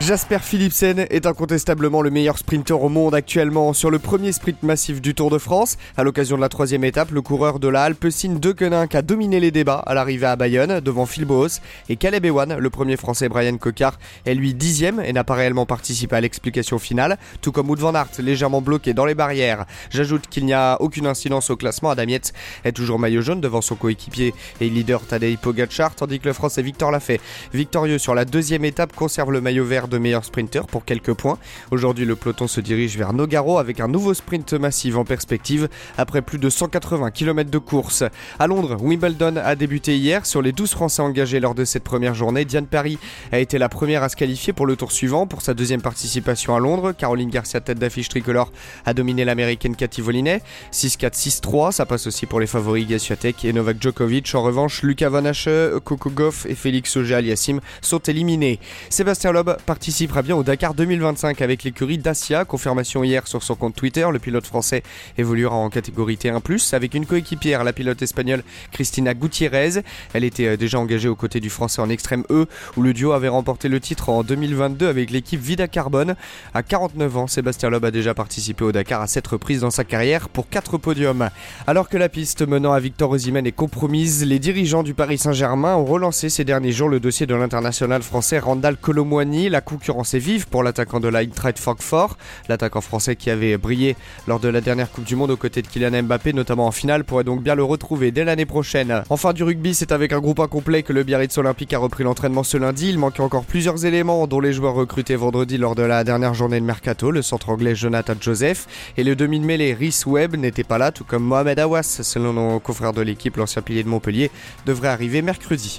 Jasper Philipsen est incontestablement le meilleur sprinter au monde actuellement sur le premier sprint massif du Tour de France. À l'occasion de la troisième étape, le coureur de la Alpecin de Queninck a dominé les débats à l'arrivée à Bayonne devant Phil Boos et Caleb Ewan, le premier français Brian Cocard, est lui dixième et n'a pas réellement participé à l'explication finale, tout comme Wout van Aert, légèrement bloqué dans les barrières. J'ajoute qu'il n'y a aucune incidence au classement. Adam Yates est toujours maillot jaune devant son coéquipier et leader Tadej Pogacar, tandis que le français Victor Lafay, victorieux sur la deuxième étape, conserve le maillot vert de de meilleur sprinter pour quelques points. Aujourd'hui, le peloton se dirige vers Nogaro avec un nouveau sprint massif en perspective après plus de 180 km de course. À Londres, Wimbledon a débuté hier. Sur les 12 Français engagés lors de cette première journée, Diane Paris a été la première à se qualifier pour le tour suivant pour sa deuxième participation à Londres. Caroline Garcia, tête d'affiche tricolore, a dominé l'américaine Cathy Volinet. 6-4, 6-3, ça passe aussi pour les favoris Gassuatek et Novak Djokovic. En revanche, Lucas Van Hache, Coco Goff et Félix Auger-Aliassime sont éliminés. Sébastien Loeb participera bien au Dakar 2025 avec l'écurie Dacia. Confirmation hier sur son compte Twitter. Le pilote français évoluera en catégorie T1+, avec une coéquipière, la pilote espagnole Cristina Gutiérrez. Elle était euh, déjà engagée aux côtés du français en extrême E, où le duo avait remporté le titre en 2022 avec l'équipe Vida Carbone. À 49 ans, Sébastien Loeb a déjà participé au Dakar à 7 reprises dans sa carrière pour 4 podiums. Alors que la piste menant à Victor Osimhen est compromise, les dirigeants du Paris Saint-Germain ont relancé ces derniers jours le dossier de l'international français Randall Colomwani. La concurrence est vive pour l'attaquant de l'Eintracht Francfort. L'attaquant français qui avait brillé lors de la dernière Coupe du Monde aux côtés de Kylian Mbappé, notamment en finale, pourrait donc bien le retrouver dès l'année prochaine. Enfin du rugby, c'est avec un groupe incomplet que le Biarritz Olympique a repris l'entraînement ce lundi. Il manquait encore plusieurs éléments, dont les joueurs recrutés vendredi lors de la dernière journée de mercato, le centre anglais Jonathan Joseph et le demi de mêlée Rhys Webb n'était pas là, tout comme Mohamed Awas, selon nos confrères de l'équipe, l'ancien pilier de Montpellier, devrait arriver mercredi.